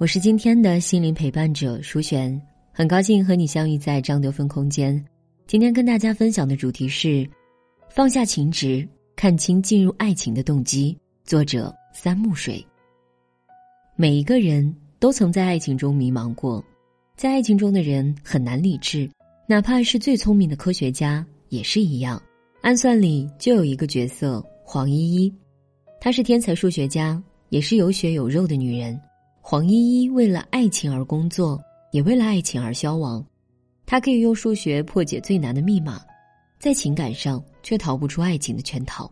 我是今天的心灵陪伴者舒璇，很高兴和你相遇在张德芬空间。今天跟大家分享的主题是：放下情执，看清进入爱情的动机。作者三木水。每一个人都曾在爱情中迷茫过。在爱情中的人很难理智，哪怕是最聪明的科学家也是一样。暗算里就有一个角色黄依依，她是天才数学家，也是有血有肉的女人。黄依依为了爱情而工作，也为了爱情而消亡。她可以用数学破解最难的密码，在情感上却逃不出爱情的圈套。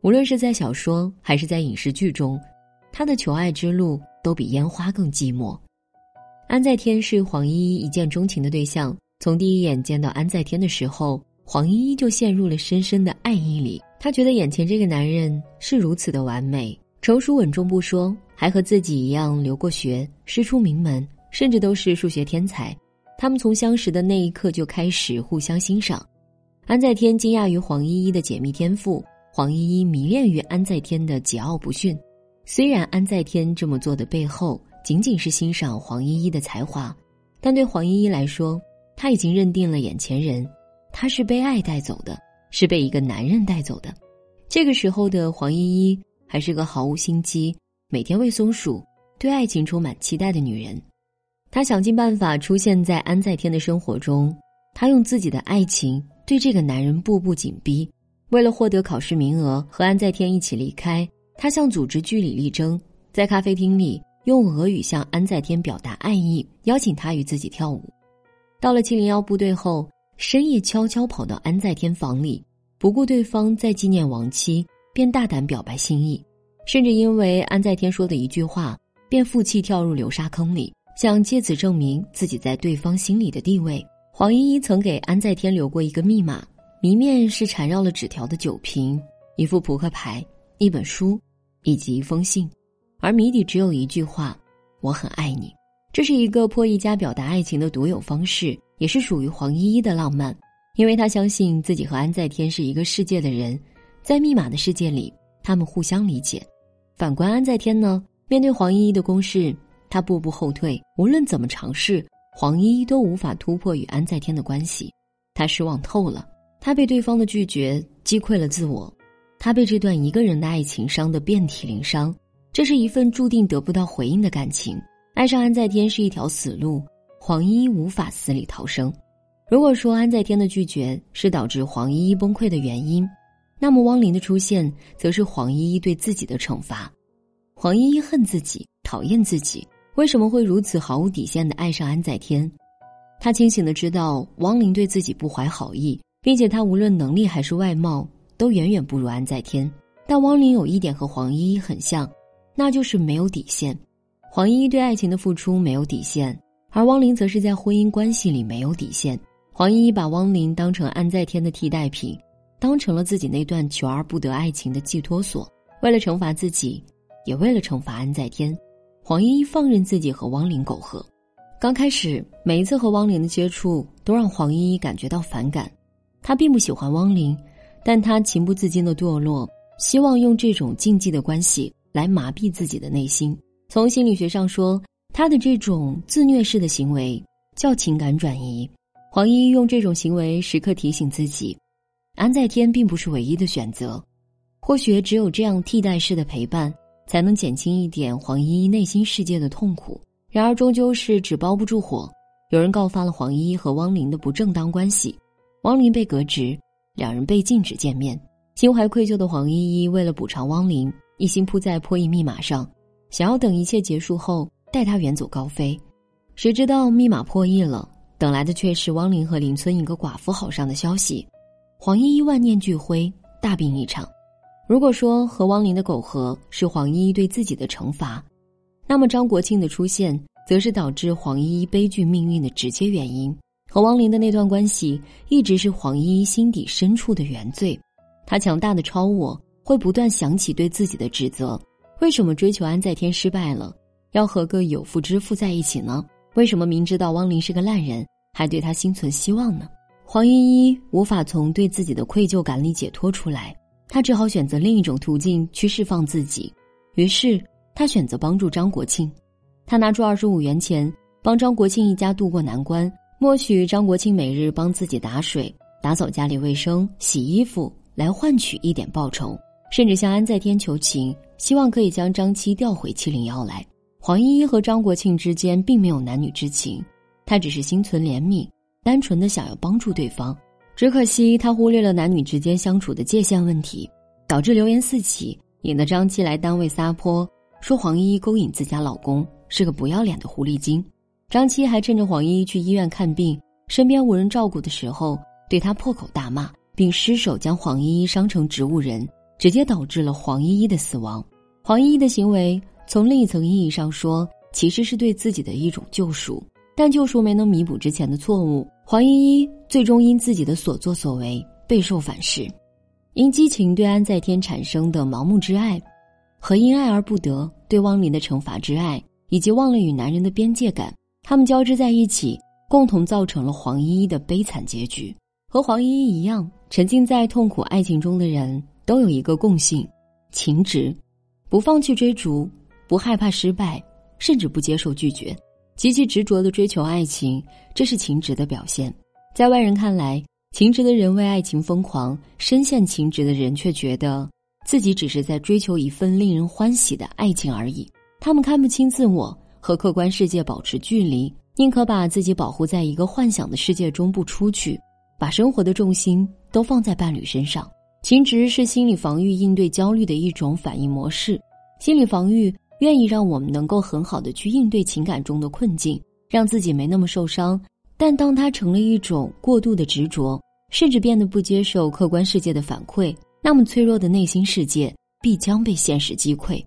无论是在小说还是在影视剧中，她的求爱之路都比烟花更寂寞。安在天是黄依依一见钟情的对象。从第一眼见到安在天的时候，黄依依就陷入了深深的爱意里。她觉得眼前这个男人是如此的完美，成熟稳重不说，还和自己一样留过学，师出名门，甚至都是数学天才。他们从相识的那一刻就开始互相欣赏。安在天惊讶于黄依依的解密天赋，黄依依迷恋于安在天的桀骜不驯。虽然安在天这么做的背后，仅仅是欣赏黄依依的才华，但对黄依依来说，她已经认定了眼前人，她是被爱带走的，是被一个男人带走的。这个时候的黄依依还是个毫无心机、每天喂松鼠、对爱情充满期待的女人。她想尽办法出现在安在天的生活中，她用自己的爱情对这个男人步步紧逼。为了获得考试名额和安在天一起离开，她向组织据理力争，在咖啡厅里。用俄语向安在天表达爱意，邀请他与自己跳舞。到了七零幺部队后，深夜悄悄跑到安在天房里，不顾对方在纪念亡妻，便大胆表白心意，甚至因为安在天说的一句话，便负气跳入流沙坑里，想借此证明自己在对方心里的地位。黄依依曾给安在天留过一个密码，谜面是缠绕了纸条的酒瓶、一副扑克牌、一本书，以及一封信。而谜底只有一句话：“我很爱你。”这是一个破译家表达爱情的独有方式，也是属于黄依依的浪漫。因为她相信自己和安在天是一个世界的人，在密码的世界里，他们互相理解。反观安在天呢？面对黄依依的攻势，他步步后退，无论怎么尝试，黄依依都无法突破与安在天的关系。他失望透了，他被对方的拒绝击溃了自我，他被这段一个人的爱情伤得遍体鳞伤。这是一份注定得不到回应的感情，爱上安在天是一条死路，黄依依无法死里逃生。如果说安在天的拒绝是导致黄依依崩溃的原因，那么汪林的出现则是黄依依对自己的惩罚。黄依依恨自己，讨厌自己，为什么会如此毫无底线的爱上安在天？她清醒的知道汪林对自己不怀好意，并且他无论能力还是外貌都远远不如安在天。但汪林有一点和黄依依很像。那就是没有底线，黄依依对爱情的付出没有底线，而汪林则是在婚姻关系里没有底线。黄依依把汪林当成安在天的替代品，当成了自己那段求而不得爱情的寄托所。为了惩罚自己，也为了惩罚安在天，黄依依放任自己和汪林苟合。刚开始，每一次和汪林的接触都让黄依依感觉到反感。她并不喜欢汪林，但她情不自禁的堕落，希望用这种禁忌的关系。来麻痹自己的内心。从心理学上说，他的这种自虐式的行为叫情感转移。黄依依用这种行为时刻提醒自己，安在天并不是唯一的选择。或许只有这样替代式的陪伴，才能减轻一点黄依依内心世界的痛苦。然而，终究是纸包不住火。有人告发了黄依依和汪林的不正当关系，汪林被革职，两人被禁止见面。心怀愧疚的黄依依为了补偿汪林。一心扑在破译密码上，想要等一切结束后带他远走高飞，谁知道密码破译了，等来的却是汪林和邻村一个寡妇好上的消息。黄依依万念俱灰，大病一场。如果说和汪林的苟合是黄依依对自己的惩罚，那么张国庆的出现则是导致黄依依悲剧命运的直接原因。和汪林的那段关系一直是黄依依心底深处的原罪。她强大的超我会不断想起对自己的指责：为什么追求安在天失败了，要和个有妇之夫在一起呢？为什么明知道汪林是个烂人，还对他心存希望呢？黄依依无法从对自己的愧疚感里解脱出来，她只好选择另一种途径去释放自己。于是，她选择帮助张国庆。她拿出二十五元钱，帮张国庆一家渡过难关。默许张国庆每日帮自己打水、打扫家里卫生、洗衣服，来换取一点报酬，甚至向安在天求情，希望可以将张七调回七零幺来。黄依依和张国庆之间并没有男女之情，她只是心存怜悯，单纯的想要帮助对方。只可惜他忽略了男女之间相处的界限问题，导致流言四起，引得张七来单位撒泼，说黄依依勾引自家老公，是个不要脸的狐狸精。张七还趁着黄依依去医院看病，身边无人照顾的时候，对她破口大骂，并失手将黄依依伤成植物人，直接导致了黄依依的死亡。黄依依的行为，从另一层意义上说，其实是对自己的一种救赎，但救赎没能弥补之前的错误。黄依依最终因自己的所作所为备受反噬，因激情对安在天产生的盲目之爱，和因爱而不得对汪林的惩罚之爱，以及忘了与男人的边界感。他们交织在一起，共同造成了黄依依的悲惨结局。和黄依依一样，沉浸在痛苦爱情中的人都有一个共性：情执，不放弃追逐，不害怕失败，甚至不接受拒绝，极其执着的追求爱情，这是情执的表现。在外人看来，情执的人为爱情疯狂，深陷情执的人却觉得自己只是在追求一份令人欢喜的爱情而已。他们看不清自我。和客观世界保持距离，宁可把自己保护在一个幻想的世界中不出去，把生活的重心都放在伴侣身上。情执是心理防御应对焦虑的一种反应模式。心理防御愿意让我们能够很好的去应对情感中的困境，让自己没那么受伤。但当它成了一种过度的执着，甚至变得不接受客观世界的反馈，那么脆弱的内心世界必将被现实击溃。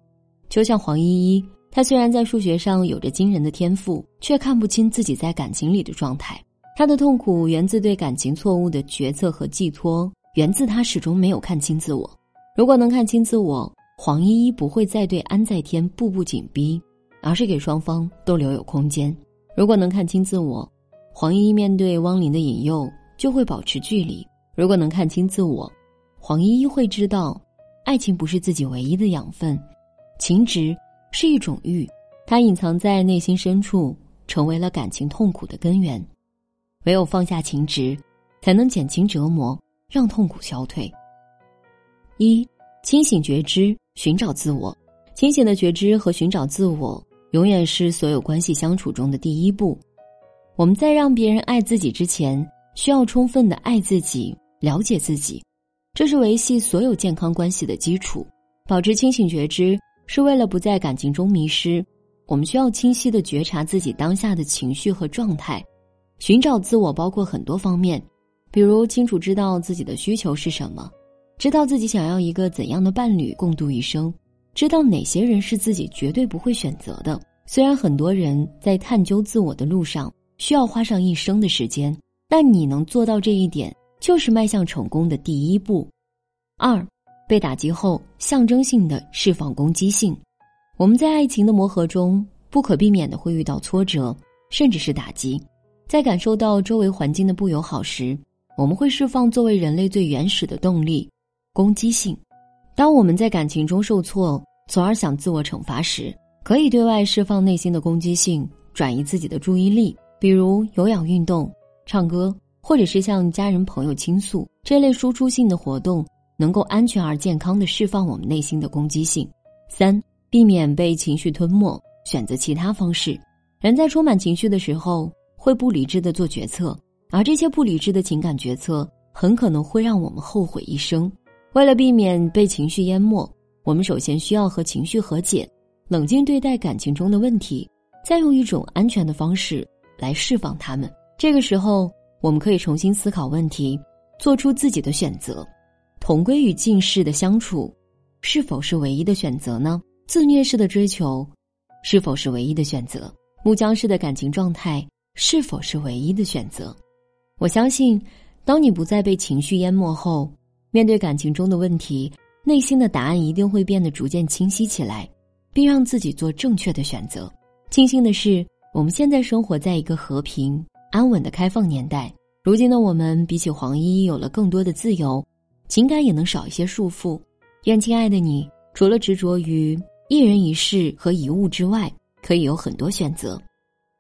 就像黄依依。她虽然在数学上有着惊人的天赋，却看不清自己在感情里的状态。她的痛苦源自对感情错误的决策和寄托，源自她始终没有看清自我。如果能看清自我，黄依依不会再对安在天步步紧逼，而是给双方都留有空间。如果能看清自我，黄依依面对汪林的引诱就会保持距离。如果能看清自我，黄依依会知道，爱情不是自己唯一的养分，情执。是一种欲，它隐藏在内心深处，成为了感情痛苦的根源。唯有放下情执，才能减轻折磨，让痛苦消退。一清醒觉知，寻找自我。清醒的觉知和寻找自我，永远是所有关系相处中的第一步。我们在让别人爱自己之前，需要充分的爱自己，了解自己，这是维系所有健康关系的基础。保持清醒觉知。是为了不在感情中迷失，我们需要清晰的觉察自己当下的情绪和状态，寻找自我包括很多方面，比如清楚知道自己的需求是什么，知道自己想要一个怎样的伴侣共度一生，知道哪些人是自己绝对不会选择的。虽然很多人在探究自我的路上需要花上一生的时间，但你能做到这一点，就是迈向成功的第一步。二。被打击后，象征性的释放攻击性。我们在爱情的磨合中，不可避免的会遇到挫折，甚至是打击。在感受到周围环境的不友好时，我们会释放作为人类最原始的动力——攻击性。当我们在感情中受挫，从而想自我惩罚时，可以对外释放内心的攻击性，转移自己的注意力，比如有氧运动、唱歌，或者是向家人朋友倾诉这类输出性的活动。能够安全而健康的释放我们内心的攻击性。三、避免被情绪吞没，选择其他方式。人在充满情绪的时候，会不理智的做决策，而这些不理智的情感决策，很可能会让我们后悔一生。为了避免被情绪淹没，我们首先需要和情绪和解，冷静对待感情中的问题，再用一种安全的方式来释放他们。这个时候，我们可以重新思考问题，做出自己的选择。同归于尽式的相处，是否是唯一的选择呢？自虐式的追求，是否是唯一的选择？木僵式的感情状态是否是唯一的选择？我相信，当你不再被情绪淹没后，面对感情中的问题，内心的答案一定会变得逐渐清晰起来，并让自己做正确的选择。庆幸的是，我们现在生活在一个和平、安稳的开放年代。如今的我们，比起黄衣有了更多的自由，情感也能少一些束缚。愿亲爱的你，除了执着于一人一事和一物之外，可以有很多选择。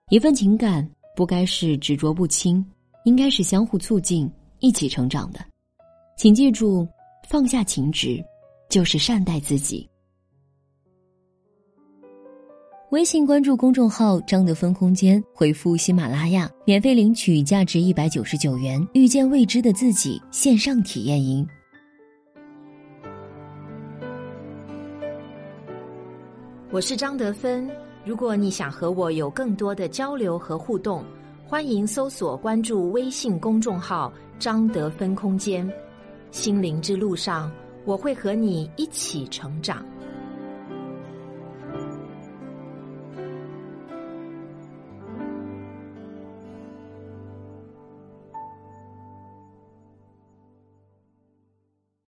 一份情感不该是执着不清，应该是相互促进、一起成长的。请记住，放下情执，就是善待自己。微信关注公众号“张德芬空间”，回复“喜马拉雅”，免费领取价值一百九十九元《遇见未知的自己》线上体验营。我是张德芬，如果你想和我有更多的交流和互动，欢迎搜索关注微信公众号“张德芬空间”。心灵之路上，我会和你一起成长。